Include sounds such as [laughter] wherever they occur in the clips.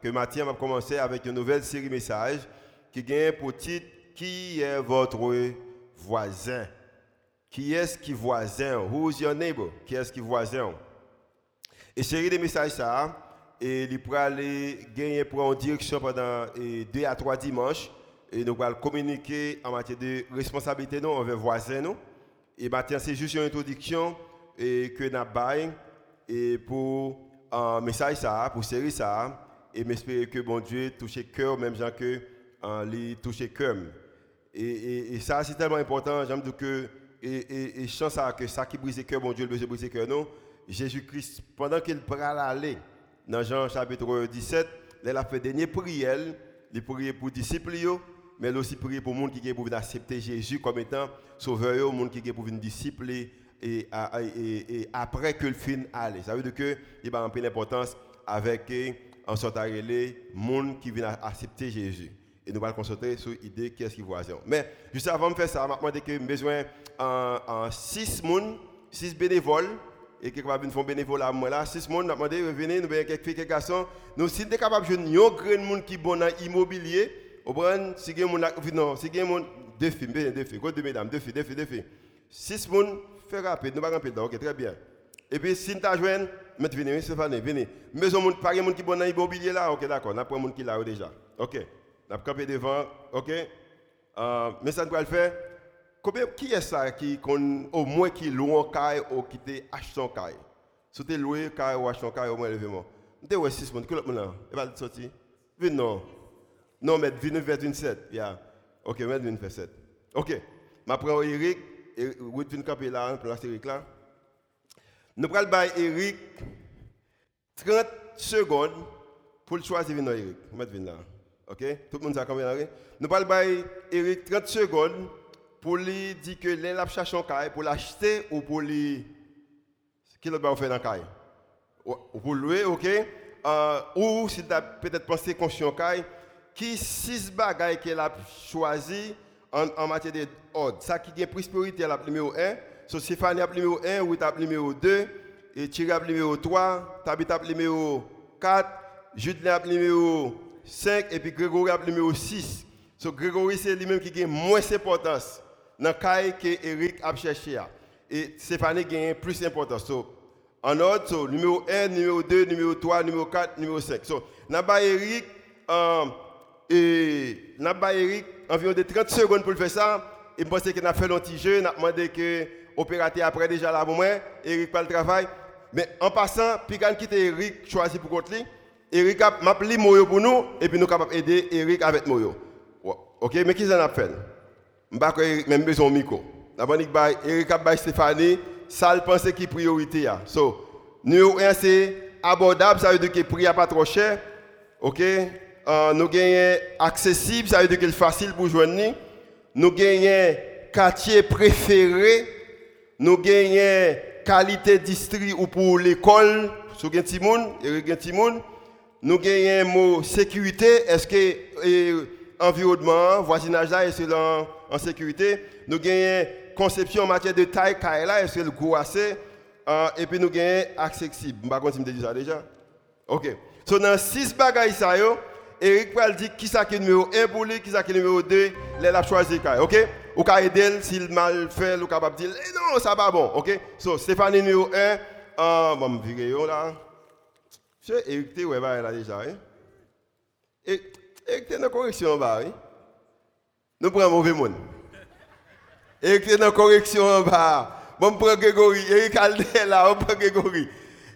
que Mathieu va commencer avec une nouvelle série message qui gagne pour titre Qui est votre voisin? Qui est-ce qui voisin? Who's your neighbor? Qui est-ce qui voisin? Et série de messages ça et il pourra aller gagner pour en direction pendant deux à trois dimanches. Et nous allons communiquer en matière de responsabilité nous envers voisins nous. Et maintenant c'est juste une introduction et que nous et pour un message ça pour série ça et m'espérer que bon Dieu touche cœur, même gens que en lui touche cœur. Et, et, ça, c'est tellement important. J'aime dire que, et, et, chance que ça qui brise le cœur, bon Dieu, le besoin le cœur, non? Jésus-Christ, pendant qu'il prend aller, dans Jean chapitre 17, il a fait dernière prière, il prié pour les disciples, mais il a aussi prié pour les gens qui pour accepter Jésus comme étant sauveur, les gens qui pour venir disciple et, et, après que le film allait. Ça veut dire qu'il a un peu d'importance avec en sorte à les gens qui viennent accepter Jésus. Et nous allons concentrer sur l'idée qu'est-ce qui voisin. Mais juste avant de faire ça, je vais demander que j'ai besoin de 6 personnes, 6 bénévoles, et qui va faire bénévole à moi là, 6 personnes, je vais demander, venez, nous avons quelques filles, quelques garçons. Nous, sommes capables de jouer un grand monde qui est bon dans l'immobilier, si vous avez non, si vous avez deux filles, deux filles, deux mesdames, deux filles, deux filles, deux filles. 6 personnes, faites rapide, nous allons rapide, ok, très bien. Et puis, si nous avons mais venez, Stéphane, venez. Mais on pas de monde qui bon dans l'immobilier là, ok, d'accord. On pris monde qui là déjà. Ok. On a campé devant, ok. Euh, mais ça, nous va le faire. Combien, qui est ça qui, au moins qui loue un caille ou qui te achète son caille Si tu loué un caille ou son caille, au moins levez-moi. Tu es 6 personnes, qui est là? Il va sortir. Venez, non. Non, mais venez vers 27. Yeah. Ok, venez vers 7. Ok. Je prends Eric, venez camper là, Eric là. Nous allons bailler Eric 30 secondes pour choisir venir Eric. Là. Tout le monde a combien Nous allons bailler Eric 30 secondes pour lui dire que cherché un caille pour l'acheter ou pour lui qu'il va faire dans le caille? Ou pour louer, OK? Euh, Ou s'il a peut-être pensé conscient caille, qui six bagailles qu'il a choisi en, en matière d'ordre. Ça qui est prospérité la numéro 1 So, Stéphanie a numéro 1, Ruth a numéro 2, et Thierry a numéro 3, Tabitha a numéro 4, Jude a numéro 5, et puis Grégory a numéro 6. So, Grégory, c'est lui-même qui a moins d'importance dans le cas que Eric a cherché. Et Stéphanie a plus d'importance. So, en ordre, so, numéro 1, numéro 2, numéro 3, numéro 4, numéro 5. So, n'a Eric, euh, et n'a Eric environ de 30 secondes pour faire ça. Et je pense qu'il a fait un petit jeu, n'a demandé que opérateur après déjà là pour moi, Eric pas le travail. Mais en passant, quand quitte Eric choisi pour contre lui, Eric a appelé Moyo pour nous et puis nous capable aider Eric avec Moyo. OK, mais qui ça a fait? M'ba ko Eric même besoin micro. D'abord Eric a Stéphanie, ça le pense qui priorité a. So, numéro 1 c'est abordable, ça veut dire que le prix n'est pas trop cher. OK? Uh, nous gagnons accessible, ça veut dire que c'est facile pour joindre. Nous gagnons quartier préféré nous gagnons qualité district ou pour l'école, sur. Nous gagnons mot sécurité, est-ce que environnement, voisinage est-ce en, en sécurité? Nous gagnons conception en matière de taille, est-ce que le gros assez? Euh, et puis nous gagnons accessible. Je ne sais pas si ça déjà. Ok. So dans six bagages ça Eric va dire qui ça qui est numéro 1 pour lui, qui ça qui est numéro 2, il a choisi. OK? Ou ka aider s'il mal fait, ou capable dire eh non, ça va bon. OK? So Stéphanie numéro 1, euh, bon me virer là. C'est Eric tu ouais là déjà hein? Et Eric t'es dans correction bas, hein? Nous prenons mauvais monde. Eric t'es dans correction en bas. Bon, prend Grégory, Eric Alde là, on prend Grégory.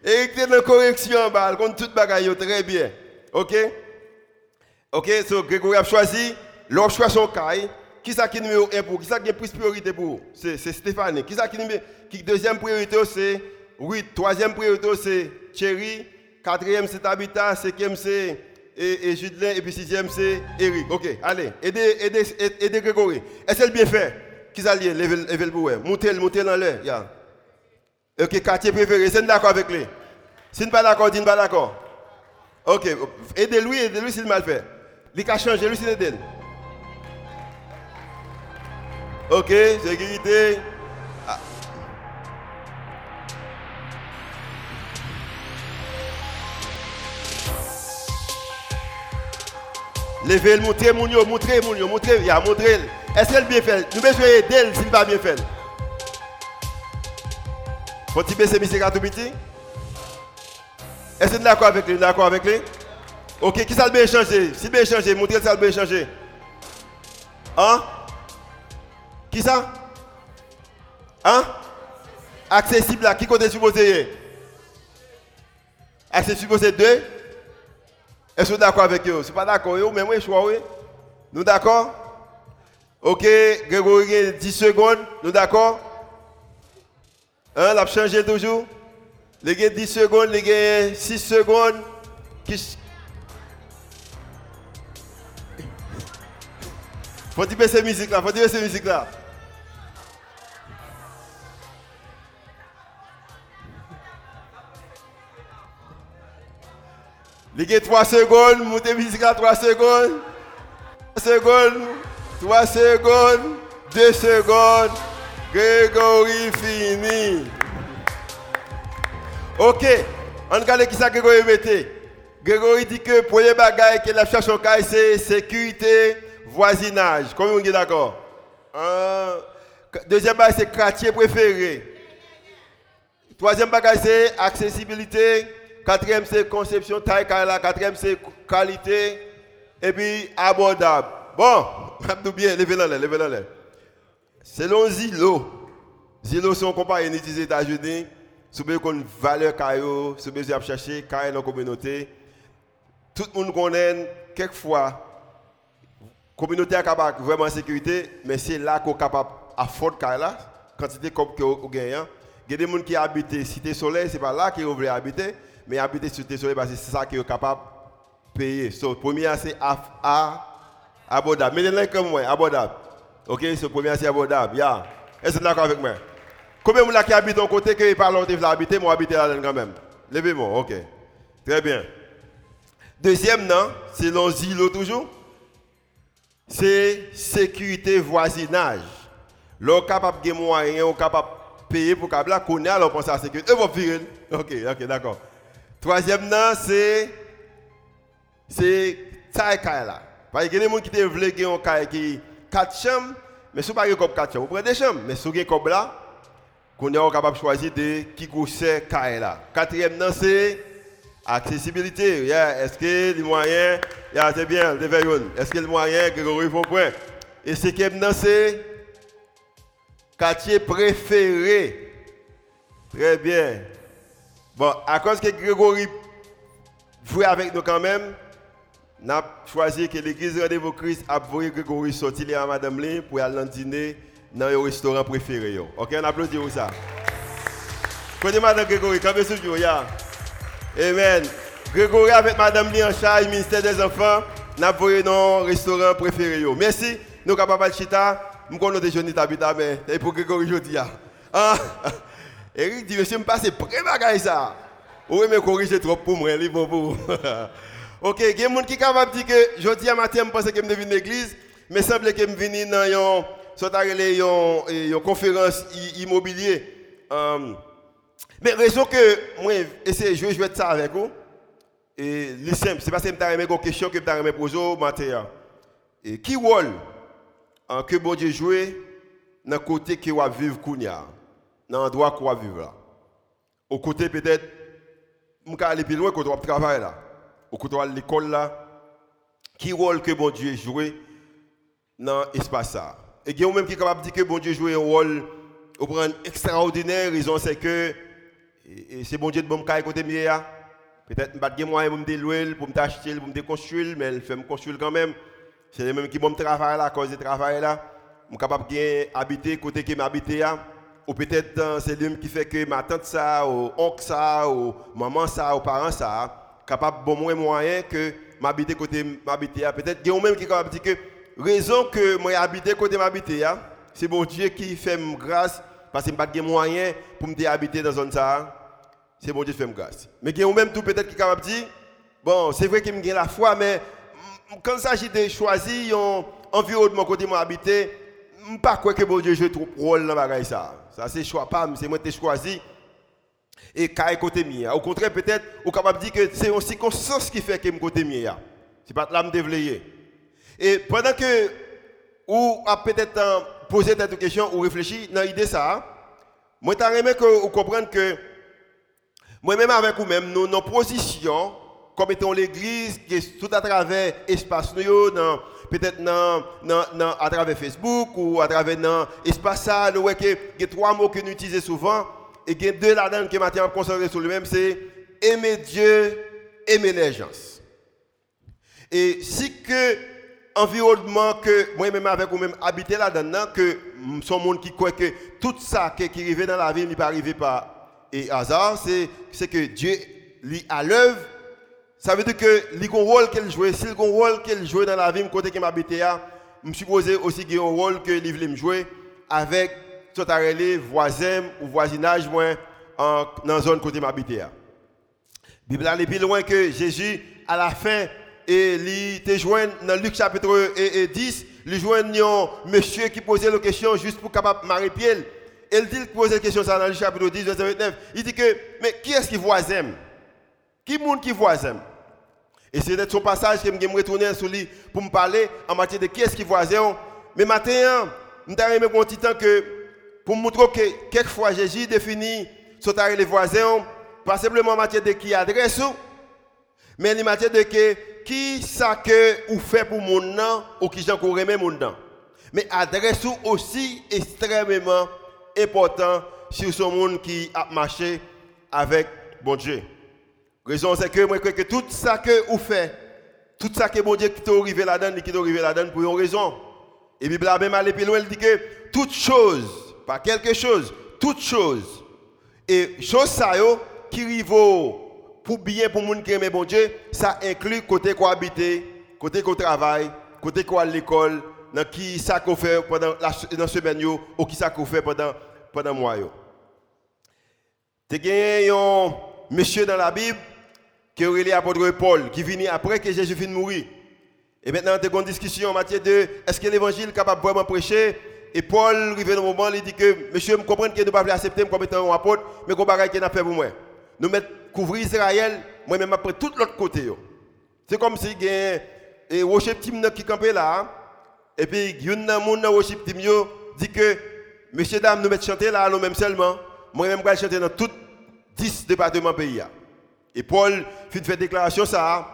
Eric t'es dans correction en bas, compte tout bagaille très bien. OK? Ok, so Grégory a choisi, l'on choisit son caille. Qui ça qui est numéro 1 pour Qui ça qui est plus priorité pour C'est Stéphanie. Qui ça qui deuxième priorité c'est oui, troisième priorité c'est Thierry, quatrième c'est Tabitha, cinquième c'est et, et Judelin, et puis sixième c'est Eric. Ok, allez, aidez, Grégory. Est-ce qu'elle bien fait? Qui ça lié? Levez le bouet. Montez, dans l'air. Ok, quartier préféré, c'est d'accord avec lui. Si vous pas d'accord, dites pas d'accord. Ok, aidez-lui, aidez-lui s'il mal fait. Il a changé, lui, c'est d'elle. Ok, sécurité. Ah. Levez le, montrez mon yo, montrez mon yo, montrez, ya, montrez. Est-ce qu'elle bien fait? Nous besoin d'elle s'il va bien faire. Faut-il baisser monsieur petit Est-ce que vous d'accord avec lui? D'accord avec lui? Ok, qui ça le bien changé Si bien changé, montrez ça le bien changé. Hein? Qui ça? Hein? Accessible là, qui côté supposé Accessible c'est deux? Est-ce que vous d'accord avec eux? C'est pas d'accord, mais moi je suis oui. Nous d'accord? Ok, Grégory, 10 secondes, nous d'accord? Hein, l'a changé toujours? Les gars 10 secondes, les gars 6 secondes. Qui... Faut dire cette musique là, faut dire cette musique là. Gars 3 secondes, montez musique là 3 secondes. 3 secondes, 3 secondes, 2 secondes. Grégory fini. Ok, on regarde qui ça Grégory mettait. Grégory dit que pour les bagailles que la cherche au c'est sécurité, voisinage. Combien on est d'accord? deuxième bagage, c'est quartier préféré. Troisième bagage, c'est accessibilité. Quatrième, c'est conception, taille, Quatrième, c'est qualité. Et puis, abordable. Bon, [laughs] bien, levez-la, levez-la. Selon Zillow, Zillow c'est une compagnie des États-Unis, si vous avez une valeur si vous avez caillou dans la communauté, tout le monde connaît quelquefois la communauté est capable vraiment en sécurité, mais c'est là qu'on est capable d'affordre la quantité comme que vous gagnez. Il y a des gens qui habitent Cité Soleil, ce n'est pas là qu'ils veulent habiter, mais habiter Cité Soleil parce que c'est ça qu'ils sont capables de payer. So, premier, c'est abordable. Mettez-le comme moi, abordable. Ok, ce premier c'est abordable. Yeah. Est-ce que vous d'accord avec moi? Combien de gens qui habitent de côté qui parlent de l'habiter, moi habiter là quand même? Levez-moi, ok. Très bien. Deuxième, non, c'est l'asile toujours? C'est sécurité voisinage. L'on capable de moyens, on capable de payer pour qu'on connaît alors la sécurité. Et vous virer. Ok, ok, d'accord. Troisième, non, c'est. C'est. Ça. Parce a des gens qui veulent un qui 4 chambres, mais si vous n'avez pas 4 chambres, vous prenez des chambres. Mais si vous avez comme là, vous êtes capable de choisir de qui c'est. Quatrième, c'est accessibilité. Est-ce que les moyens, yeah, c'est bien, est-ce que les moyens, Grégory point. Et cinquième, c'est quartier préféré. Très bien. Bon, à cause que Grégory jouait avec nous quand même, n'a choisi que l'église Rendez-vous Christ a voulu Grégory sortir à Madame Lin pour aller dîner dans le restaurant préféré. Ok, on applaudit pour ça. Connaissez Madame Grégory, quand vous sur ya. Amen. Grégory avec Madame Lin en charge, ministère des Enfants, n'a voulu dans le restaurant préféré. Merci. Nous sommes capables de chita. Nous connaissons des jeunes mais c'est pour Grégory aujourd'hui. Ah. Eric dit, monsieur, je passe près bagaille ça. Oui, mais corriger trop pour moi, il pour vous. Ok, il y a des gens qui sont capables de dire que je dis à matin, je pense que je à l'église, mais il semble que je venir dans une, conférence immobilière. Um, mais raison que moi, essayer de jouer ça avec vous, et c'est simple, c'est parce que je une question que je vais poser au matin. Et rôle hein, que bon Dieu joue dans le côté que vous vivre Kounia, dans l'endroit que vous vivre là. Au côté peut-être, je vais aller plus loin quand vous travailler là au côté de l'école là, qui rôle que bon Dieu joué dans l'espace ça. Et il y a même qui est capable de dire que bon Dieu joue un rôle au extraordinaire, raison c'est que c'est bon Dieu de bon côté mieux Peut-être pas de moyen pour me louer, pour me acheter, pour me construire, mais il fait me construire quand même. C'est les mêmes qui vont travailler là, à cause du travail là. Je suis capable d'habiter côté qui m'habite ou peut-être c'est lui qui fait que ma tante ça, ou oncle ça, ou maman ça, ou parents ça capable bon moins moyen que m'habiter côté m'habiter peut-être il y a même qui capable dire que raison que moi habiter côté m'habiter c'est bon Dieu qui fait grâce parce que pas de moyen pour me habiter dans zone ça. C'est bon Dieu qui fait grâce. Mais il y a même tout peut-être qui capable dire bon c'est vrai qu'il me la foi mais quand il s'agit de choisir un environnement côté moi habiter pas quoi que bon Dieu joue trop rôle dans bagaille ça ça c'est choix pas c'est moi qui choisi et qu'à côté mien. Au contraire, peut-être, ou capable de dire que c'est une circonstance qui fait que je côté mien. C'est pas là me développer. Et pendant que ou a peut-être euh, posé cette question ou réfléchi dans l'idée ça, moi t'aimerais que vous compreniez que moi-même avec vous-même, nous, nos positions, comme étant l'église, qui est tout à travers l'espace nous, peut-être à travers Facebook ou à travers ça, nous voyons qu'il y a trois mots que nous utilisons souvent, et il y a deux là-dedans qui m'ont concentré sur lui-même, c'est aimer Dieu, aimer les gens. Et si que que moi-même avec vous-même habiter là-dedans, que son monde qui croit que tout ça qui, arrive dans la vie, n'est pas arrivé par et hasard, c'est que Dieu lit à l'œuvre. Ça veut dire que le rôle qu'elle joue, si le rôle qu'elle joue dans la vie, côté qui m'habite, je suppose aussi qu'il y a un rôle que il veut jouer avec tout les voisins ou voisinage moins dans la zone côté m'habite. La Bible est plus loin que Jésus à la fin et il te joint dans Luc chapitre 10, il joint un monsieur qui posait la question juste pour capable marier pied. Il dit, pose la question ça dans le chapitre 10, verset 29. Il dit que, mais qui est-ce qui voisin? Qui monde qui voisin? Et c'est son passage que je vais retourner sur lui pour me parler en matière de qui est-ce qui voisin. Mais maintenant, je vais un petit temps que, pour montrer que quelquefois Jésus définit ce les voisins, pas simplement en matière de qui adresse, mais en matière de qui ça que ou fait pour mon nom ou qui j'en remet mon nom. Mais adresse aussi extrêmement important sur ce monde qui a marché avec bon Dieu. Raison c'est que moi que tout ça que vous faites, tout ça que bon Dieu qui t'est arrivé là-dedans, qui t'est arrivé là-dedans pour une raison. Et Bible a même allé plus loin, elle dit que toute chose, pas quelque chose, toute chose, et chose ça qui arrive pour bien pour monde qui aime bon Dieu, ça inclut côté quoi habiter, côté quoi travail, côté quoi l'école, dans qui ça qu'on fait pendant la dans semaine ou qui ça qu'on fait pendant pendant mois yo. Tu gagné un monsieur dans la Bible qui est l'apôtre Paul qui vient après que Jésus finit de mourir. Et maintenant, tu as une discussion en matière de est-ce que l'évangile est capable de vraiment prêcher? Et Paul, arrivé le moment, il dit que monsieur, je comprends que nous ne pouvons pas accepter comme étant un apôtre, mais qu'on qu'il a fait pour moi. Nous mettons couvrir Israël, moi-même après tout l'autre côté. C'est comme si il y a un worship team qui campait là. Et puis, il y a un worship team dit que, messieurs, dames, nous mettons chanter là, nous-mêmes seulement. Moi-même, je vais chanter dans tous 10 départements pays. Et Paul fait une déclaration ça.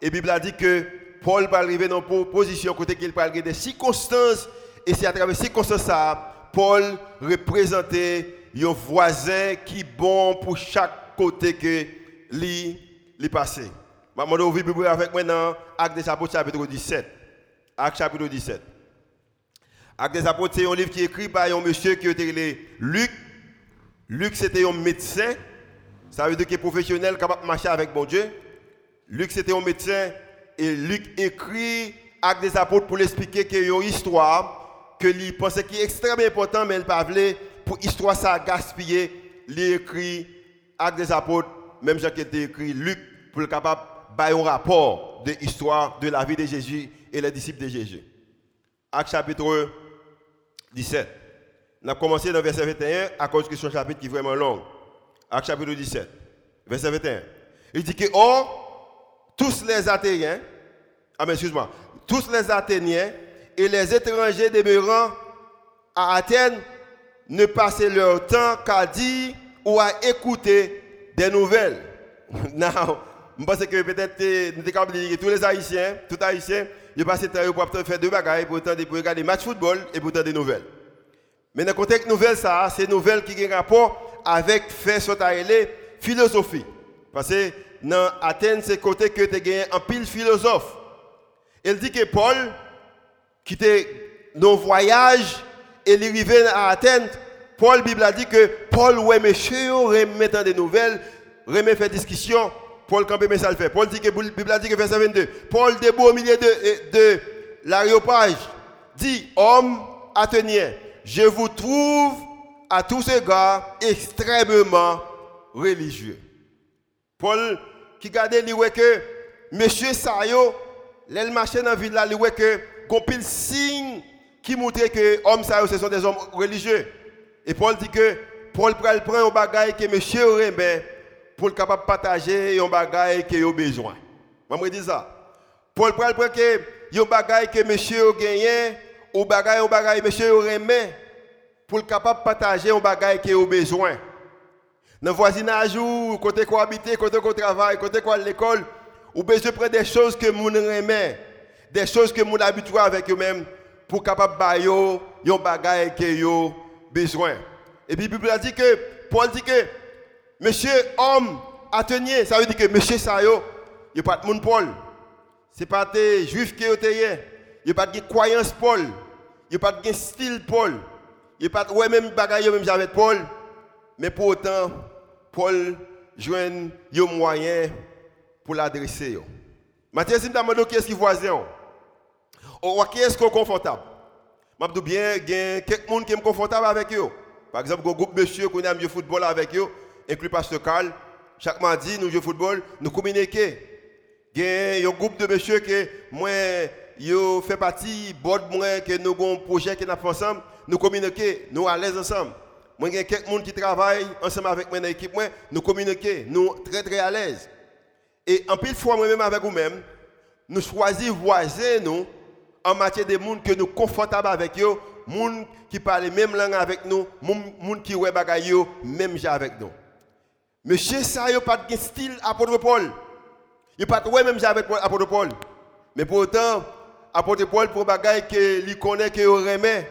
Et Bible a dit que Paul va arriver dans une position côté qu'il parle des circonstances. Et c'est à travers ces circonstances ça, Paul représentait un voisin qui est bon pour chaque côté que lui, lui passé. Je vais vous Bible avec moi dans Actes des Apôtres chapitre 17. Acte chapitre 17. Acte des apôtres, c'est un livre qui est écrit par un monsieur qui était Luc. Luc, c'était un médecin. Ça veut dire est professionnel, capable de marcher avec bon Dieu. Luc, c'était un médecin. Et Luc écrit Acte des apôtres pour l'expliquer qu'il y a une histoire que lui pensait qui est extrêmement important, mais il pas pour histoire ça gaspiller. Il écrit Acte des apôtres, même Jacques qui était écrit Luc, pour le capable de un rapport de l'histoire de la vie de Jésus et les disciples de Jésus. Acte chapitre 17. On a commencé dans verset 21 à cause que ce chapitre qui est vraiment long. Acte chapitre 17, verset 21. Il dit que, oh, tous les Athéniens, ah mais excuse-moi, tous les Athéniens et les étrangers demeurant à Athènes ne passaient leur temps qu'à dire ou à écouter des nouvelles. [laughs] Now, je pense que peut-être nous sommes tous les Haïtiens, tous les Haïtiens, je passe le temps pour faire deux bagailles, pour regarder match football et pour des nouvelles. Mais dans le contexte nouvelle, ça, c'est une nouvelle qui un rapport avec fait philosophie. Parce que dans Athènes, c'est côté que tu as un pile philosophe. Il dit que Paul, qui était dans voyage, et il arrivé à Athènes, Paul, Bible a dit que Paul, ouais, monsieur, remet des nouvelles, remet faire discussion. Paul Campé, mais ça le fait. Paul dit que, Bible a dit que verset 22. Paul debout au milieu de, de l'aréopage dit, homme athénien, je vous trouve à tous égards extrêmement religieux. Paul qui gardait, il que monsieur Sayo, l'elle marchait dans la ville là, il que compile signe qui montrait que hommes Sayo ce sont des hommes religieux. Et Paul dit que Paul prend un bagage que monsieur aurait pour capable partager un bagage qui a besoin. Moi, je dis ça. Paul prend que yon bagay que monsieur a gagné, ou bagay, ou bagay, monsieur remet, pour le capable de partager un bagay qui a besoin. Dans le voisinage, côté quoi habiter, côté quoi travail, côté quoi l'école, ou besoin prendre des choses que moun remet, des choses que moun habitué avec eux-mêmes, pour capable yo yon bagay que yo besoin. Et puis Bible a dit que Paul dit que monsieur homme atenier, ça veut dire que monsieur ça yo, il pas de monde Paul. C'est pas des juifs qui ont été, il pas de croyance Paul, il pas de style Paul. Il pas ouais même bagay même avec Paul, mais pour autant Paul joint un moyen pour l'adresser. Maintenant, si je demande qui est-ce qui voisin, ou qui est-ce qui est confortable? Je dis bien, y a quelqu'un qui est confortable avec eux. Par exemple, un groupe de monsieur qui a joué football avec eux, inclus Pasteur Carl. Chaque mardi, nous jouons football, nous communiquons. Il y a un groupe de monsieur qui, moi, yo fait partie board moi que nous avons un projet qui nous fait ensemble, nous communiquons, nous à l'aise ensemble. Moi, y a quelqu'un qui travaille ensemble avec mon équipe, moi, nous communiquons, nous très très à l'aise. Et en plus fois, moi-même avec vous-même, nous choisissons voisins nous en matière de monde que nous confortables avec eux, monde qui parle même langue avec nous, monde qui ouais bagaille même avec nous. Monsieur ça n'a pas de style apôtre Paul. Il pas ouais même avec apôtre Paul. Mais pourtant apôtre Paul pour bagaille que lui connaît que remet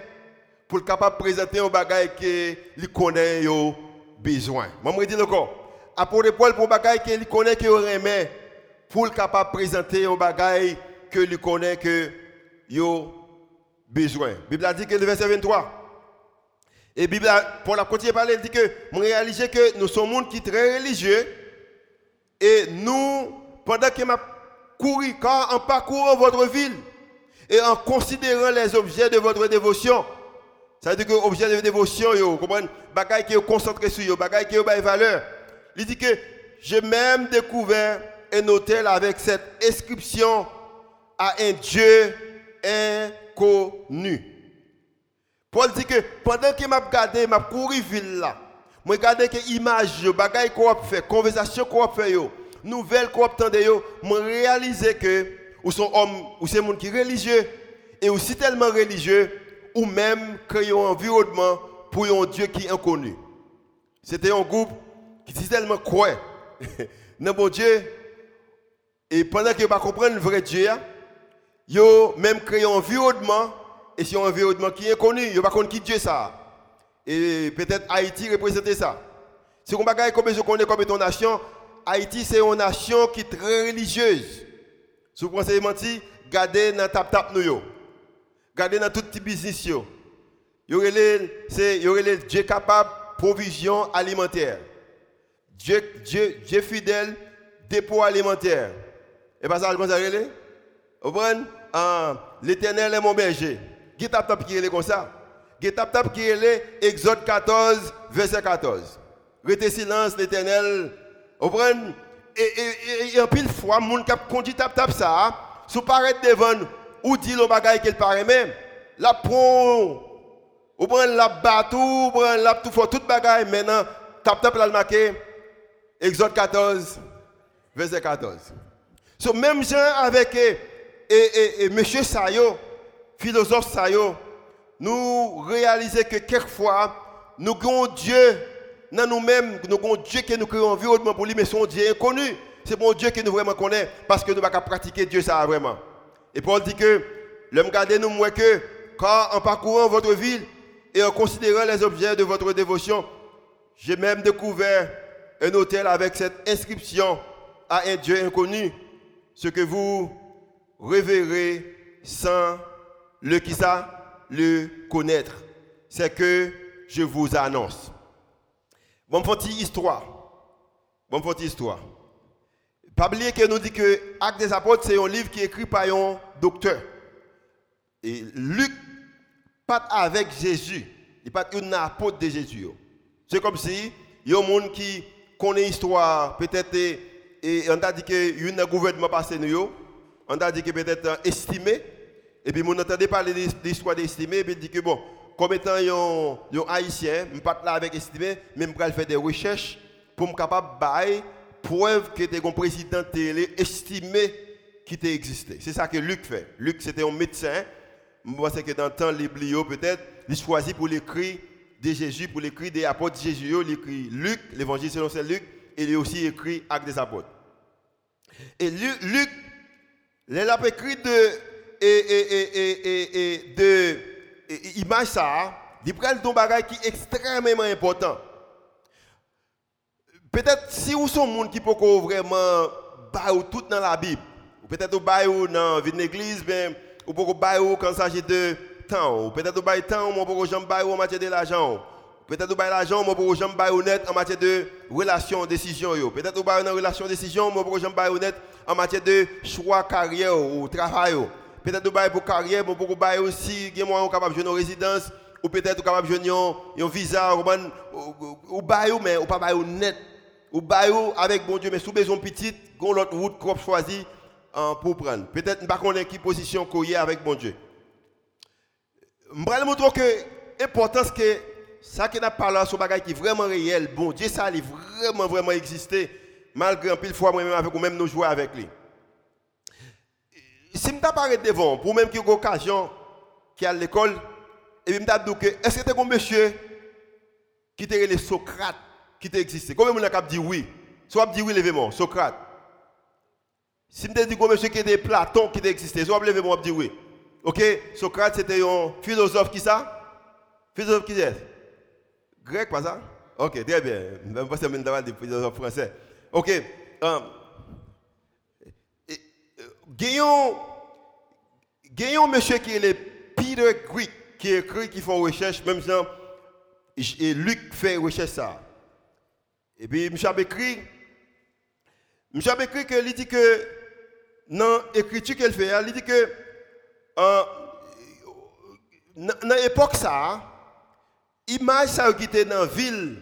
pour capable présenter un bagaille que lui connaît yo besoin. Moi me dis encore. Apôtre Paul pour bagaille que lui connaît que remet pour capable présenter un bagaille que lui connaît que yo besoin. Bible a dit que le verset 23. Et Bible pour la continuer parler, elle dit que nous réalisons que nous sommes monde qui très religieux et nous pendant que m'a couru quand en parcourant votre ville et en considérant les objets de votre dévotion. Ça veut dire que objets de dévotion, vous comprenez, bagaille qui est concentré sur vous, bagaille qui est valeur. Il dit que j'ai même découvert un hôtel avec cette inscription à un Dieu inconnu. Paul dit que pendant que m'a regardé, m'a couru ville là, moi regardé que image, bagaille qu'on fait, conversation qu'on fait yo, nouvelles qu'on entendait yo, moi réalisé que ou sont hommes ou c'est monde qui religieux et aussi tellement religieux ou même créer un environnement pour un Dieu qui est inconnu. C'était un groupe qui était tellement quoi [laughs] dans bon Dieu et pendant que pas comprendre le vrai Dieu, yo même créé un environnement et c'est un environnement qui est inconnu, yo pas connaître qui Dieu ça. Et peut-être Haïti représentait ça. Si on je connais comme étant nation, Haïti c'est une nation qui est très religieuse. Si vous pensez mentir, gardez dans tap tap nous Gardez dans tout petit business Dieu capable provision alimentaire. Dieu Dieu Dieu fidèle dépôt alimentaire. Et pas ça comment ça Vous comprenez? Ah, L'éternel est mon berger. Qui tap tap qui est comme ça? Qui tap tap qui est Exode 14 verset 14. Restez silence l'éternel. Vous comprenez? Et, et, en pile fois, moun qui conduit tap tap ça, sous paraît devant ou dit le bagage qu'il paraît même, la prend, ou prend la batou, ou prend la tout fort, tout bagage maintenant, tap tap la marqué, Exode 14, verset 14. So, même gens avec et, monsieur Sayo, philosophe Sayo, nous réalisons que quelquefois, nous avons Dieu nous-mêmes, nous avons Dieu qui nous crée un environnement pour lui, mais son Dieu inconnu. C'est bon Dieu qui nous vraiment connaît parce que nous ne pouvons pas pratiquer Dieu ça vraiment. Et Paul dit que l'homme garde nous moins que en parcourant votre ville et en considérant les objets de votre dévotion, j'ai même découvert un hôtel avec cette inscription à un Dieu inconnu, ce que vous révérez sans le qui ça, le connaître. C'est que je vous annonce. Bon, petite histoire. Bon, petite histoire. Pas oublier que nous dit que Actes des Apôtres, c'est un livre qui est écrit par un docteur. Et Luc, pas avec Jésus. Il pas un apôtre de Jésus. C'est comme si il y a un monde qui connaît l'histoire, peut-être, et on a dit que un gouvernement passé nous, on a dit que peut-être estimé, et puis on entendait parler de l'histoire d'estimé, et puis dit que bon, comme étant un, haïtien, je ne pas là avec estimé, mais je vais faire des recherches pour me capable de preuve que un président télé estimé qui existé. C'est ça que Luc fait. Luc, c'était un médecin. Moi, c'est que dans le temps, les peut-être, il choisit pour l'écrire de Jésus, pour l'écrire des apôtres de Jésus, il écrit Luc, l'évangile selon Saint Luc, et il a aussi écrit Actes des apôtres. Et Luc, Luc il a écrit de, et, et, et, de image ça, il prend un bagage qui est extrêmement important. Peut-être si vous un monde qui peut vraiment tout dans la Bible, peut-être vous dans une église, mais vous pouvez quand il s'agit de temps, peut-être vous avez temps, pouvez jamais en matière de l'argent. Peut-être vous avez l'argent, jamais honnête en matière de relation, décision. Peut-être vous une relation, décision, jamais honnête en matière de choix, carrière ou travail. Peut-être vous avez pour carrière, vous pouvez aussi, vous capable de une résidence, ou peut-être vous capable de un visa, ou ou mais ou pas net ou baillou avec bon Dieu, mais sous besoin petite, gon l'autre route qu'on choisi hein, pour prendre. Peut-être pas qu'on qui position qu'on avec bon Dieu. Je vais montrer que l'importance que ça qui n'a pas là, ce bagage qui est vraiment réel, bon Dieu, ça a vraiment, vraiment existé, malgré un pile fois moi-même avec ou même nous jouer avec lui. Si je m'apparais devant, pour même qu'il y ait occasion qui à l'école, et je me dis, est-ce que tu un monsieur qui était les Socrate qui existé? Combien de gens dit oui? Soit dit oui, levez-moi, Socrate. Si je dis que monsieur qui était Platon qui existé, soit levez-moi, dit oui. Ok? Socrate, c'était un philosophe qui ça? Philosophe qui est? Grec, pas ça? Ok, très bien. Je pense que c'est des philosophes français. Ok. Um, Gagnons, monsieur qui est le Peter Greek, qui écrit, qui font recherche, même si et Luc fait recherche ça. Et puis, M. a écrit, M. a écrit que, il dit que, dans l'écriture qu'elle fait, il dit que, euh, dans l'époque ça, l'image ça qui était dans la ville,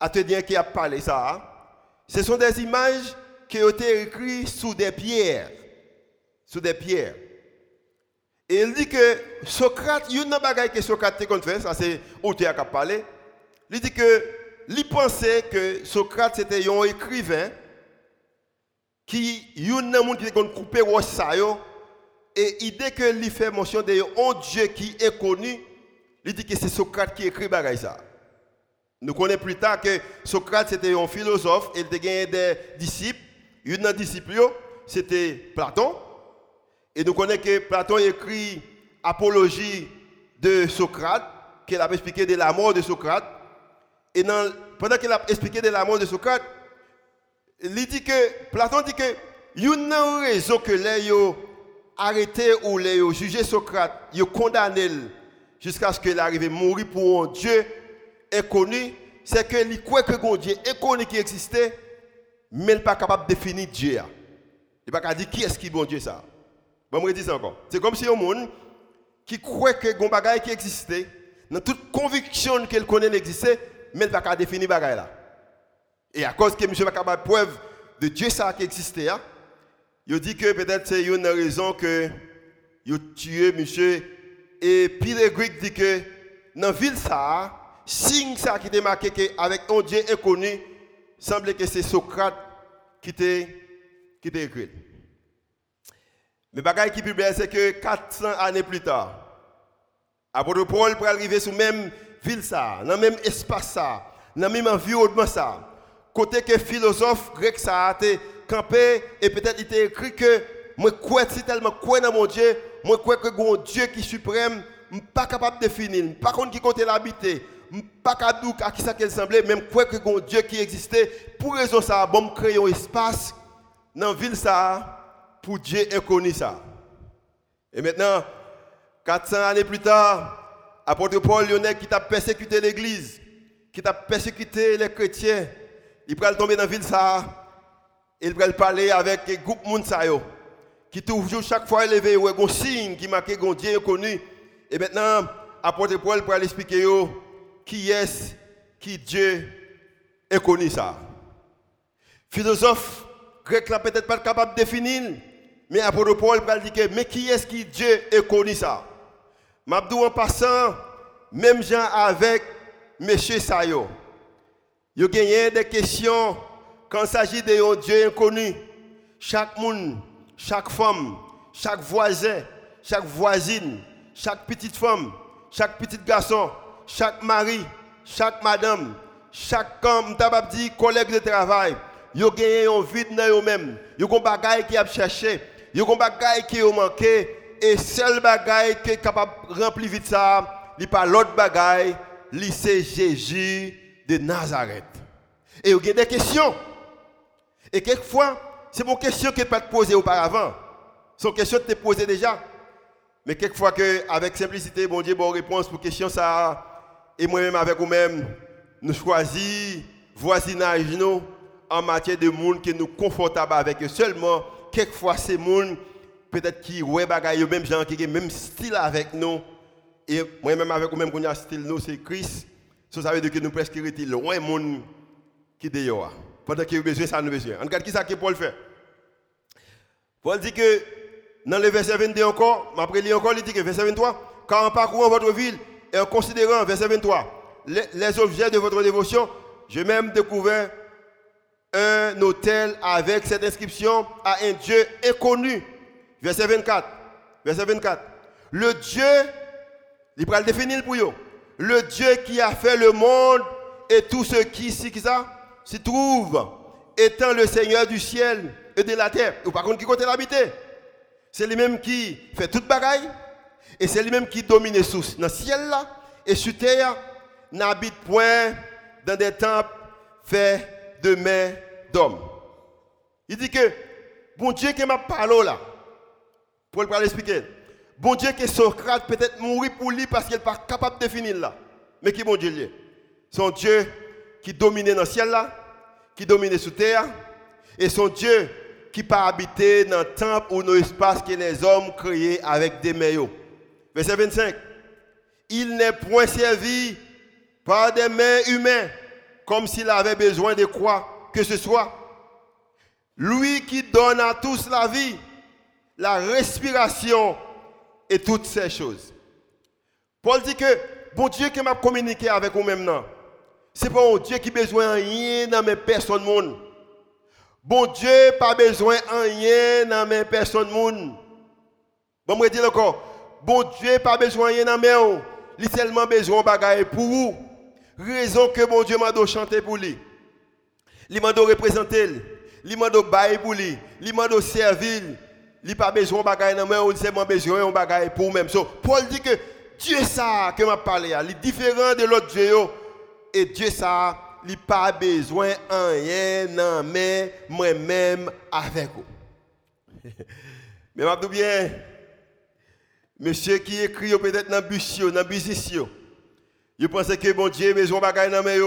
à te dire qui a parlé ça, ce sont des images qui ont été écrites sous des pierres. Sous des pierres. Et il dit que Socrate, il a une chose que Socrate a fait, ça c'est auteur qui a parlé. Il dit que il pensait que Socrate c'était un écrivain qui un monde qui coupé ça et dès que il fait mention de un Dieu qui est connu, il dit que c'est Socrate qui écrit bagaille ça. Nous connaissons plus tard que Socrate c'était un philosophe, il avait des disciples, une des disciples c'était Platon et nous connaissons que Platon écrit apologie de Socrate, qu'il a expliqué de la mort de Socrate et pendant qu'il a expliqué de la mort de Socrate, il dit que, Platon dit que, il y a une raison que les arrêté ou les jugé Socrate, ils condamné jusqu'à ce qu'il arrive à mourir pour un Dieu inconnu, c'est que il croit que un Dieu inconnu qui existait, mais il n'est pas capable de définir Dieu. Il n'est pas capable de dire qui est-ce qui est bon Dieu ça. Bon, je encore. C'est comme si un monde qui croit que un bagage qui existait, dans toute conviction qu'il connaît n'existait, mais il va pas définir bagaille là. Et à cause que monsieur va capable preuve de Dieu ça qui existait, hein, il dit que peut-être c'est une raison que il tué monsieur et puis les Grecs dit que dans la ville ça, signe ça qui était marqué avec un Dieu inconnu, semble que c'est Socrate qui était qui était écrit. Mais bagaille qui publie c'est que 400 années plus tard, apôtre Paul pour arriver sur même ville ça, dans le même espace ça, dans même environnement ça. Côté que philosophe grec ça a été campé et peut-être il était écrit que moi crois tellement crois dans mon Dieu, moi crois que mon Dieu qui est suprême, je suis pas capable de définir, pas contre qui compte l'habiter, je pas capable à qui ça qu'elle semblait, même crois que mon Dieu qui existait. Pour raison ça, bon créer un espace dans la ville ça pour Dieu inconnu ça. Et maintenant 400 années plus tard, apôtre Paul Lyonnais qui t'a persécuté l'église, qui t'a persécuté les chrétiens, il peut tomber dans la ville ça, il peut parler avec un groupe monde qui toujours chaque fois élevé ou un signe qui marque un Dieu connu. Et maintenant, apôtre Paul pour expliquer qui est qui Dieu est connu ça. Philosophe grec là peut-être pas capable de définir, mais apôtre Paul pour dire mais qui est qui Dieu est connu ça? Mabdou en passant, même gens avec M. Sayo. Il y a des questions quand il s'agit de Dieu inconnu. Chaque monde chaque femme, chaque voisin, chaque voisine, chaque petite femme, chaque petit garçon, chaque mari, chaque madame, chaque collègue de travail, yo gagné un vide dans eux-mêmes. Yo ont bagaille qui a cherché, yo ont bagaille qui ont manqué et seul qui est capable de remplir vite ça, il pas l'autre bagaille, c'est Jésus de Nazareth. Et il y a des questions. Et quelquefois, c'est mon question qui n'est pas posée auparavant. Son question te posée déjà. Mais quelquefois, que, avec simplicité, bon Dieu, bonne réponse pour question ça. Et moi-même, avec vous-même, nous choisissons voisinage nous en matière de monde qui nous confortable avec eux. Seulement, quelquefois, ces monde peut-être qui ouais bagaille même gens qui même style avec nous. Et moi-même, avec vous-même, qu'on a style nous, c'est Christ. Ça veut dire que nous presque loin monde qui dehors. Pendant qu'il a besoin, ça nous besoin. En regarde qui ça que Paul fait? Paul dit que dans le verset 22 encore, après lire encore, il dit que verset 23, quand en parcourant votre ville et en considérant, verset 23, les, objets de votre dévotion, j'ai même découvert un hôtel avec cette inscription à un Dieu inconnu. Verset 24. Verset 24. Le Dieu, il va le définir pour vous. Le Dieu qui a fait le monde et tout ce qui s'y trouve, étant le Seigneur du ciel et de la terre. Ou par contre, qui compte l'habiter? C'est lui-même qui fait toute bagaille. Et c'est lui-même qui domine sous dans le ciel là et sur terre n'habite point dans des temples faits de mains Il dit que bon Dieu qui m'a parlé là, pour le l'expliquer. Bon Dieu que Socrate peut-être mourir pour lui parce qu'il n'est pas capable de définir là. Mais qui bon Dieu est? Son Dieu qui domine dans le ciel là, qui domine sous terre, et son Dieu qui pas habiter dans le temple ou dans l'espace que les hommes créés avec des maillots. Verset 25. Il n'est point servi par des mains humaines, comme s'il avait besoin de quoi? Que ce soit. Lui qui donne à tous la vie, la respiration et toutes ces choses. Paul dit que, bon Dieu qui m'a communiqué avec vous maintenant, c'est pas Dieu qui a besoin de rien dans mes personnes monde. Bon Dieu pas besoin de rien dans mes personnes monde. Bon, me dire encore, bon Dieu pas besoin de rien dans mes il a seulement besoin de bagaille pour vous. Raison que bon Dieu m'a donné chanter pour lui. Il m'a donné représenter, il m'a donné bailler pour lui, il m'a donné servir. Il n'a pas besoin bagaille il a seulement besoin de bagaille pour même. So, Paul dit que Dieu ça que m'a parlé, il est différent de l'autre Dieu. Et Dieu ça, il besoin de rien non mais moi-même avec vous. [laughs] mais je bien, monsieur qui écrit peut-être dans bus, dans business, je pense que bon Dieu besoin bagaille dans mes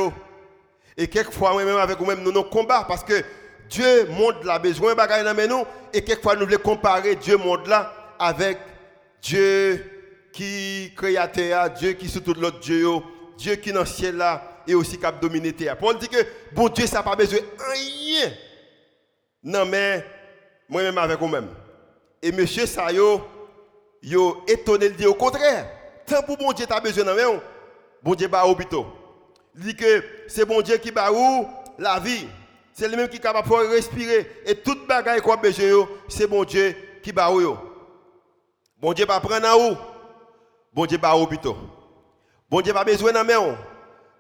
Et quelquefois, moi-même avec vous-même, nous nous combattons parce que Dieu montre la besoin de bagaille dans nous et quelquefois nous voulons comparer Dieu monde là avec Dieu qui créateur, Dieu qui sous tout l'autre Dieu, Dieu qui dans le ciel là et aussi qui a dominé terre. Paul dit que bon Dieu ça n'a pas besoin de rien. Non mais moi-même avec vous-même. Et monsieur ça yo étonné le dire au contraire. Tant pour bon Dieu tu as besoin de rien, bon Dieu ba hôpital. Dit que c'est bon Dieu qui ba où? La vie. C'est lui-même qui est capable de respirer. Et toute bagaille qu'on a besoin, c'est bon Dieu qui va où. Bon Dieu va prendre en haut. Bon Dieu va au hôpital. Bon Dieu va besoin de main.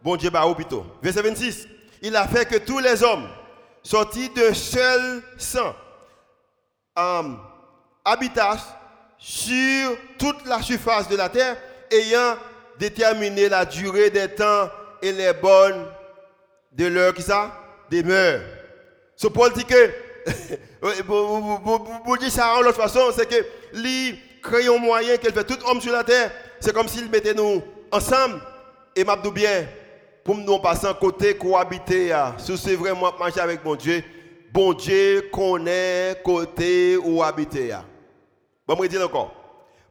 Bon Dieu va hôpital. Verset 26. Il a fait que tous les hommes sortis d'un seul sang um, habitassent sur toute la surface de la terre, ayant déterminé la durée des temps et les bonnes de leur qui ça? Demeure. Ce Paul dit que, pour dire ça en l'autre façon, c'est que lui crée un moyen qu'elle fait tout homme sur la terre. C'est comme s'il mettait nous ensemble. Et m'a bien, pour nous passer côté, cohabiter, si c'est vraiment marcher avec mon Dieu, bon Dieu connaît côté où habiter. Bon, je dire encore.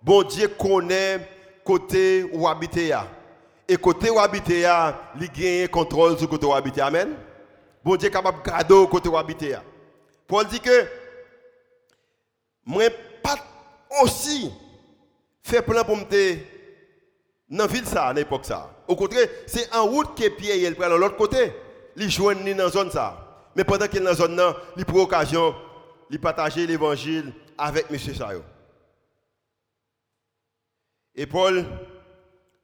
Bon Dieu connaît côté où habiter. Et côté où habiter, il gagne contrôle sur côté où habiter. Amen. Bon Dieu est capable de garder côté où habiter. Paul dit que moi pas aussi fait plan pour me dans la ville ça à l'époque ça. Au contraire, c'est en route que Pierre il prend de l'autre côté. Il joindre dans la zone ça. Mais pendant qu'il est dans la zone là, il prend occasion de partager l'évangile avec M. Chayo. Et Paul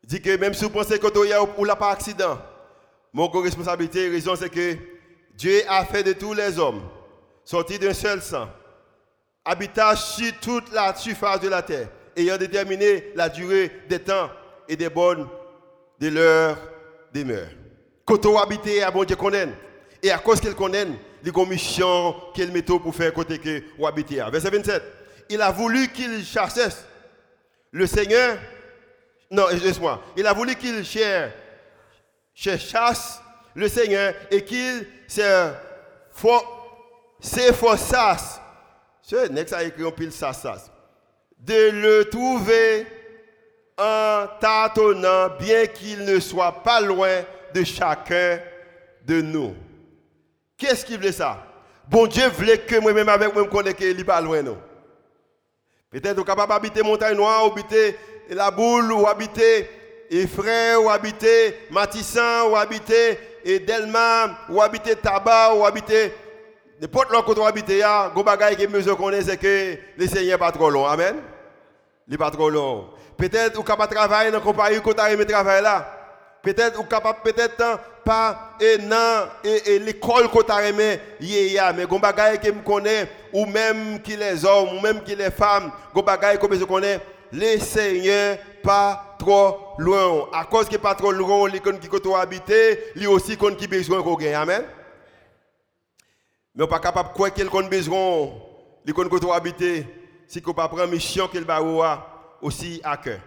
dit que même si vous pensez que vous n'avez pas accident, mon responsabilité, raison, c'est que Dieu a fait de tous les hommes, sortis d'un seul sang, habitant sur toute la surface de la terre, ayant déterminé la durée des temps et des bonnes de leur demeure. Quand on habite à bon Dieu connaît, et à cause qu'il connaît, une mission qu'il met pour faire côté que vous habitez. Verset 27. Il a voulu qu'il chasse le Seigneur. Non, excuse-moi. Il a voulu qu'il cherche, le Seigneur et qu'il s'efforçasse. Ce next a écrit pile. De le trouver en tâtonnant, bien qu'il ne soit pas loin de chacun de nous. Qu'est-ce qui voulait ça? Bon Dieu voulait que moi-même avec moi, je connaisse qu'il n'est pas loin. Non? Peut-être vous capable d'habiter Montagne Noire, habiter la boule, ou habiter Efrain, ou habiter Matissan, ou habiter Delma, ou habiter Tabac, ou habiter n'importe l'autre côté où habiter, il y a des choses que mesure connaît, c'est que le Seigneur pas trop long. Amen. Il pas trop long. Peut-être vous capable travailler dans compagnie, vous avez travail là. Peut-être vous capable peut-être pas dans l'école que tu as aimé mais gon bagaille que me connaît ou même qui les hommes ou même qui les femmes gon bagaille que je connais les seigneurs pas trop loin. À cause que pas trop loin les qui côté habiter lui aussi qui besoin qu'on gagne. Amen. Mais on pas capable quoi qu'il qu'on besoin les qu'on côté habiter si qu'on pas prendre mission qu'il va aussi à cœur.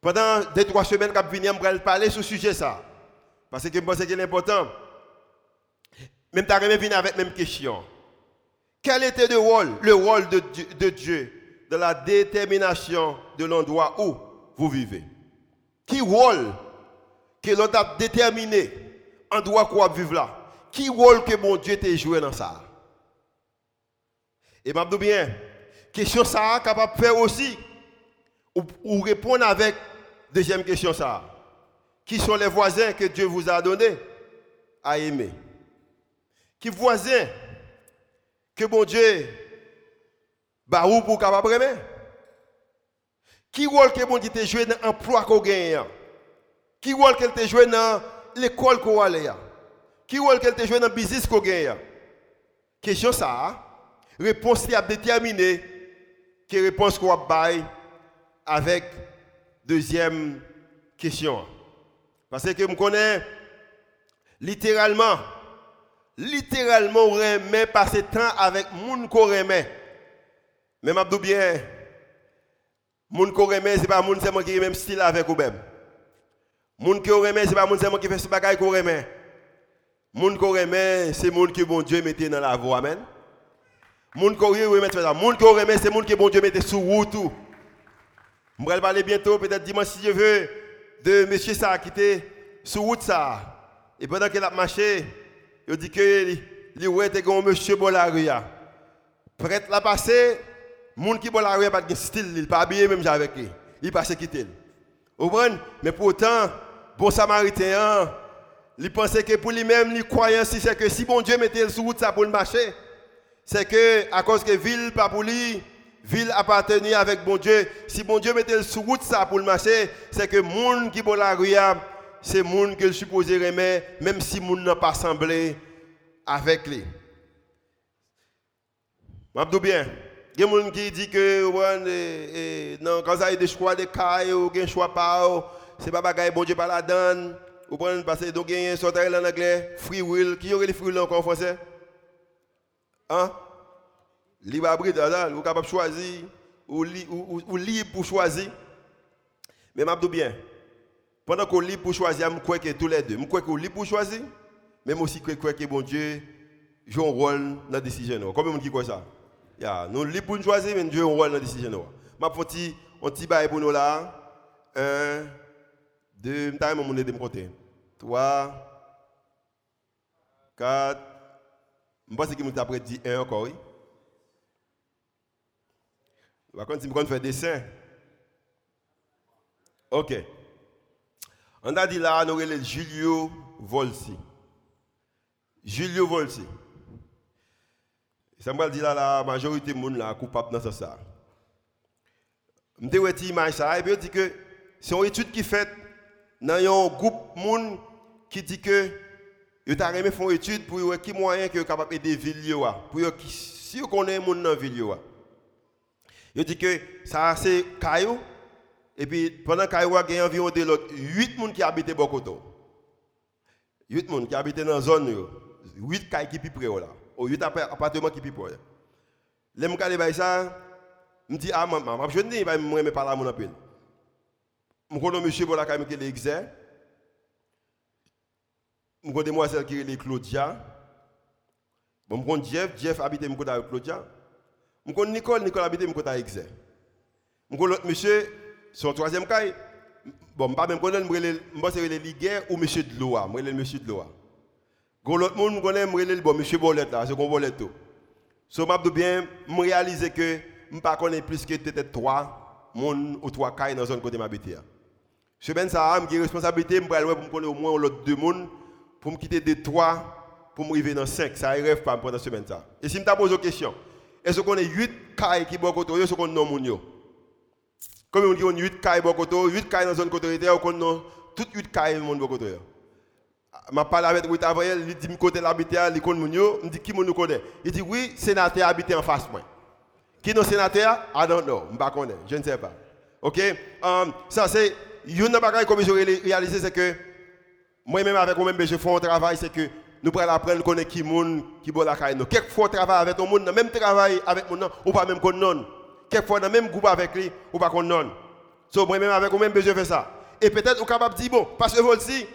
Pendant deux trois semaines venir on parler sur ce sujet ça. Parce que je pense que c'est important. Même tu as venir avec même question. Quel était le rôle, le rôle de, de Dieu? Dans la détermination de l'endroit où vous vivez. Qui rôle que l'on a déterminé endroit où vous vivez là? Qui rôle que mon Dieu t'a joué dans ça? Et je bien, question ça capable de faire aussi ou, répondre avec deuxième question ça. Qui sont les voisins que Dieu vous a donnés à aimer? Qui voisins que bon Dieu bah ou pour capable Qui rôle que bon Dieu t'a joué dans l'emploi qu'on gagne Qui rôle qu'elle t'a joué dans l'école qu'on allait Qui rôle qu'elle t'a joué dans business qu'on gagne Question ça, réponse qui a déterminé que réponse qu'on va avec deuxième question. Parce que je connais littéralement, littéralement, on passer temps avec moun qu'on remet. Mais je bien, moun qu'on remet, ce n'est pas moun qui a le même style avec vous même. Moun qui remet, ce n'est pas moun qui fait ce bagage qu'on remet. Moun qu'on remet, c'est moun que bon Dieu mettait dans la voie. Amen. Moun qu'on remet, moun qu'on remet, c'est que bon Dieu mettait sous route. Je vais parler bientôt, peut-être dimanche si je veux de monsieur ça qui était sur route ça. Et pendant qu'il a marché, il dit que il ouais un monsieur bon la rue. Prête la passer, monde qui bon la rue pas de style, il pas habillé même avec lui. Il passe quitter. Vous comprenez? Mais pourtant, bon samaritain, il pensait que pour lui-même, il croyait si c'est que si bon Dieu mettait sur route ça pour le marcher, c'est que à cause que ville pas pour lui ville appartenait avec bon Dieu. Si bon Dieu mettait sur route ça pour le marcher, c'est que monde qui bon la rue, c'est monde que supposé aimer, même si monde n'a pas semblé avec lui. Je bien? Il y a des gens qui disent que non, quand ça des choix de cailles ou un choix pas, c'est pas bagaille bon Dieu pas la donne. Vous prenez parce que donc il y un en anglais, free will. Qui aurait les free will encore en français? Hein? Libre arbitre, vous êtes capable de choisir, ou, libre pour choisir. Mais je bien, pendant qu'on libre pour choisir, je crois que tous les deux, je crois qu'on libre pour choisir, mais aussi je crois que bon Dieu joue un rôle dans la décision. Combien de gens croient ça? Yeah. Nous libres pour choisir, mais nous jouons un rôle dans la décision. Je vais faire un petit bail pour nous là. Un, deux, je vais vous de côté. Trois, quatre. Je pense que vais après dit un encore. Oui? Par contre, si je faire dessin. Ok. On a dit là, nous avons Julio Volsi. Julio Volsi. Ça me dit là, la majorité des gens là coupable dans ça. Je me dis, ça, que c'est une étude qui fait dans un groupe de monde qui dit que ils ont fait une étude pour voir qui moyen que capable d'aider villes pour si on connaît gens dans ville. Ils dit que ça c'est caillou et puis pendant caillou il y environ 8 personnes qui habitent Bokoto. 8 personnes qui habitent dans la zone 8 cailles qui sont près. 8 appartements qui sont près. Les qui ça me dis ah maman, je ne dis pas moi pas là mon appel. Je connais monsieur pour la caille qui est l'exer. Je connais demoiselle qui est Claudia. Bon, je connais Jeff, Jeff habite avec Claudia. Je connais Nicole, Nicole habite avec Exer. Je connais l'autre monsieur, son troisième cas. Bon, pas même connaître, je que c'est Liguer ou monsieur de Loa. Je connais monsieur de. L'autre monde, je connais, je connais monsieur Bolette là, c'est qu'on Bolette tout. So, je bien, je réalise que je ne connais plus que peut-être trois monde ou trois cas dans la zone côté m'habiter. Je ben ça, j'ai responsabilité, je vais connaître au moins l'autre deux monde pour me quitter de trois pour me arriver dans cinq. Ça arrive pas pendant semaine ça. Et si je me pose une question, est-ce qu'on a 8 cailles qui sont côté, est-ce qu'on a mon Comme on dit, on a 8 cailles côté, 8 cailles dans la zone côté, on a toutes 8 cailles dans le côté. Je parle avec Rita Avoyel, il dit que côté l'habitat, il connaît mon il dit qui nous connaît? Il dit oui, sénateur habité en face moi. Qui le sénateur? I don't know, je ne connais je ne sais pas. OK? Um, Ça c'est une chose que je réalisé c'est que moi-même avec moi-même je fais un travail c'est que nous pouvons apprendre connaître qui monde qui bon la caille nous. Quelquefois travail avec ton monde, même travail avec mon ou pas même connaître. Quelquefois dans même groupe avec lui ou pas connaître. So moi-même avec moi-même je fais ça. Et peut-être vous capable dire bon parce que vous aussi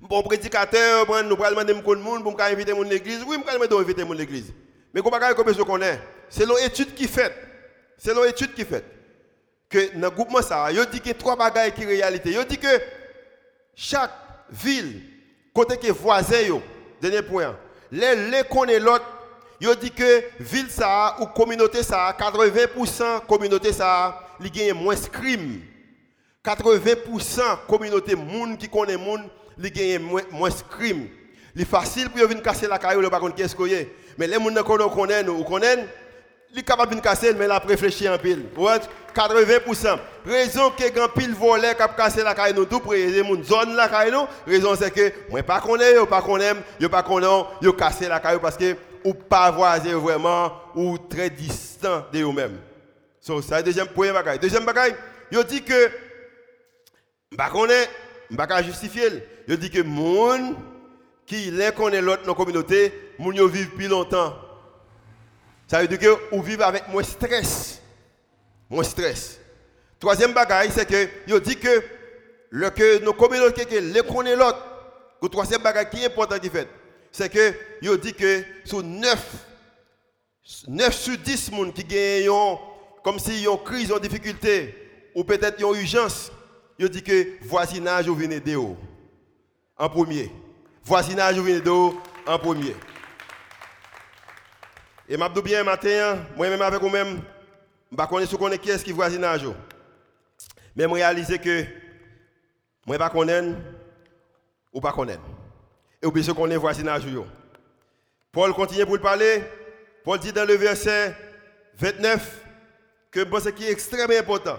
bon prédicateur, nous pouvons demander mon monde pour inviter mon l'église. Oui, je vais inviter mon l'église. Mais comment comme je connais C'est l'étude qui fait. C'est l'étude qui fait que dans le groupe ça, il dit que trois bagages qui réalité. Il dit que chaque ville Côté que voisin dernier point. Les les connaît l'autre, yo dit que ville ça ou communauté ça 80% communauté ça, li gagne moins crime. 80% communauté moun qui connaît moun, li gagne moins, moins crime. C'est facile pour venir casser la caillou, par contre qu'est-ce que Mais les gens qui connaissent nous, il est capable de casser, mais il a réfléchi en pile. 80%. Raison que pile cassé la caille nous tout zone la caille nous, raison c'est que moi pas connais, yo pas connais, yo pas yo cassé la caille parce ou pas voisin ou très distant de eux-mêmes. So, ça deuxième point. Deuxième yo dit que pas pas justifier. Yo dit que monde qui les connaît l'autre dans la communauté, moun yo vivent plus longtemps. Ça veut dire que vous vivez avec moins stress. Moins stress. Troisième bagaille, c'est que il dit que le que nos communautés que les connaissent l'autre. Le troisième bagaille qui est important qui c'est que il dit que sur 9 9 sur 10 personnes qui gagnent comme si ont une crise, une difficulté ou peut-être une urgence, il dit que voisinage vous venez de en premier. Voisinage vous venez de haut en premier. Et m'a dit bien matin, moi-même avec vous-même, je ne connais pas qui est-ce qui voisinage. Mais je réalise que moi ne connais pas ou pas connais. Et vous besoin connaître voisinage. Paul continue pour parler. Paul dit dans le verset 29 que ce qui est extrêmement important.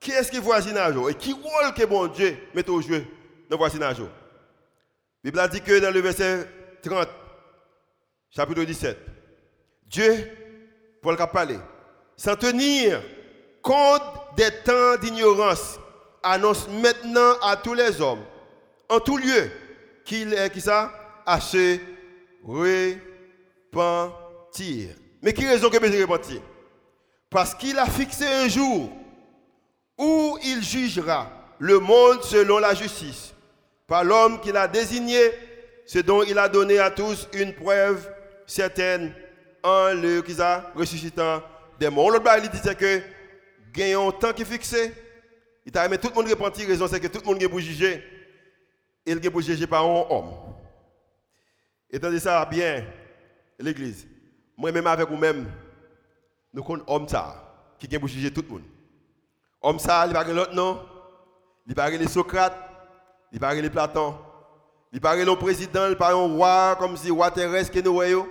Qui est-ce qui voisinage et qui rôle que bon Dieu met au jeu dans le voisinage La Bible dit que dans le verset 30, chapitre 17, Dieu, pour le parler, sans tenir compte des temps d'ignorance, annonce maintenant à tous les hommes, en tout lieu, qu'il est qui ça? À se repentir. Mais qui raison que je repentir? Parce qu'il a fixé un jour où il jugera le monde selon la justice, par l'homme qu'il a désigné, ce dont il a donné à tous une preuve certaine en le qui ça ressuscitant des morts. L'autre il dit que gagnons un temps qui est fixé. Il t'a aimé tout le monde repentir, raison c'est que tout le monde est pour juger. Et il est pour juger par un homme. Et tandis ça bien l'église. Moi-même avec vous-même, nous connaissons homme qui est pour juger tout le monde. Homme ça, il parle l'autre nom. Il parle les Socrate, il parle les Platon, il parle le président, il parle un roi comme si roi terrestre que nous voyons.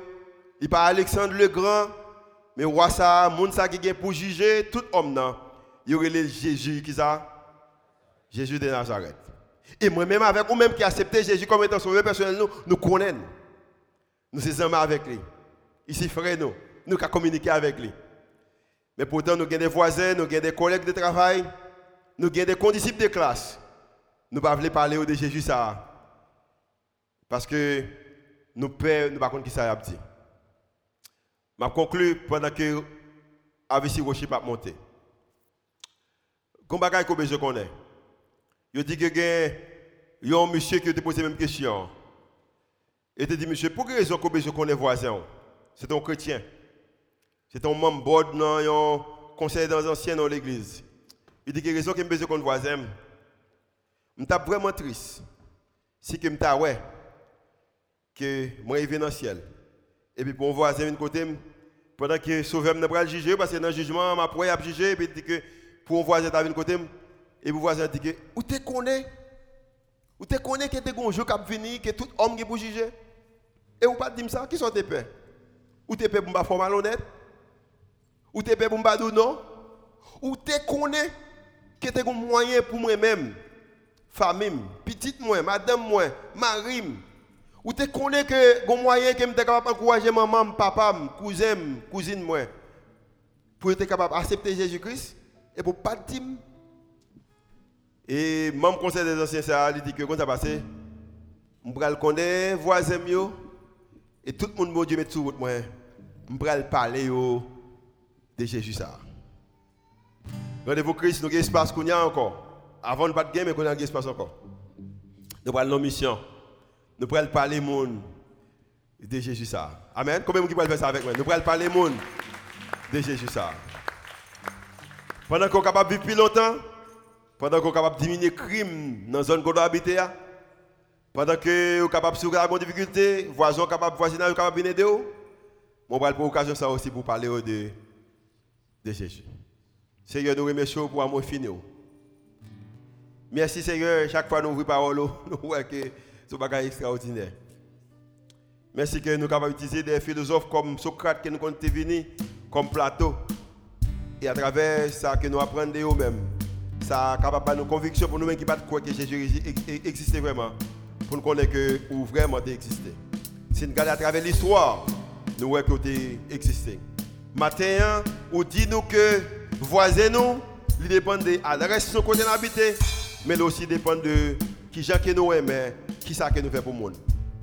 il pas Alexandre le Grand, mais roi ça, monde ça qui pour juger tout homme non? Il y aurait le Jésus qui ça? Jésus de Nazareth. Et moi-même avec vous-même qui acceptez Jésus comme étant sauveur personnel, nous, nous connaissons. Nous sommes avec lui. Ici, frère, nous, nous avons communiqué avec lui. Mais pourtant, nous avons des voisins, nous avons des collègues de travail, nous avons des condisciples de classe. Nous ne pouvons pas parler de Jésus. Parce que nous ne nous pas qui ça a dit. Je conclue pendant que Avici Rocher pas monter. Comme que je connais. Je dis que il y a un monsieur qui a posé la même question. Il te dit, monsieur, pour quelle raison que je connais voisin C'est un chrétien. C'est un membre dans un conseil dans dans l'église. Il dit que raison que je connais voisin. Je suis vraiment triste. Si que je suis ouais que dans le ciel. Et puis pour mon voisin de côté, pendant que sauveur ne pas juger, parce que dans le jugement, ma proie a jugé, et puis dit que pour mon voisin de côté, et mon voisin dit que, où tu connais Où tu connais que tu es un a venu, que tout homme qui pour juger? Et vous pas ça, qui sont tes pères? Ou tes pères pour me faire malhonnête? Ou tes pères pour non? Ou tu connais que tu as un moyen pour moi-même, famille, petite moi, madame moi, mari, ou tu connais que un moyen que suis capable d'encourager maman, papa, cousin, cousine moi pour être capable d'accepter Jésus-Christ et pour pas dire et même conseil des anciens ça il dit que quand ça je vais connaître voisin yo et tout le monde me dit met sur moi je vais parler de Jésus ça Rendez-vous Christ nous avons espace qu'on a encore avant de pas de game mais qu'on a espace encore nous allons nos mission nous pourrons parler monde de Jésus ça. Amen. Combien de gens faire ça avec moi? Nous pourrons parler monde de Jésus ça. Pendant qu'on est capable de vivre plus longtemps, pendant qu'on est capable de diminuer le crime dans la zone qu'on doit habiter, pendant que vous capable de souffrir des difficultés, voisins capables de voisinage capable de aider, on va pour l'occasion ça aussi pour parler de, de Jésus. Seigneur, nous remercions pour amour fini. Merci Seigneur, chaque fois que nous ouvrons parole, [laughs] nous voyons que un bagage extraordinaire. Merci que nous sommes capables d'utiliser des philosophes comme Socrate qui nous ont venus, comme Platon. Et à travers ça que nous apprenons de nous-mêmes, ça capable de nous conviction pour nous-mêmes qui ne croire que Jésus existait vraiment, pour nous connaître que ou vraiment existé. Si nous regardons à travers l'histoire, nous voyons qu'il existé. Matin, on dit nous que voisins nous, ils dépendent de l'adresse de côté habité, mais aussi dépendent de qui gens nous aimons qui ça nous fait pour le monde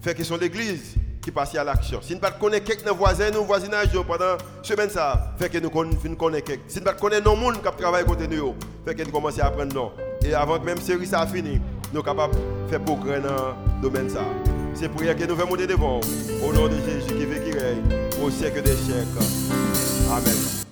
Fait que sont l'église qui passe à l'action. Si nous ne connaissons pas quelques voisins, nos voisinage pendant semaine ça, fait que nous connaissons quelques. Si nous ne connaissons pas monde qui travaille côté nous, fait que nous commençons à apprendre. Et avant que même série ça fini, nous sommes capables de faire progrès dans le domaine ça. C'est pour que nous faisons monter devant au nom de Jésus qui veut qui règne au siècle des siècles. Amen.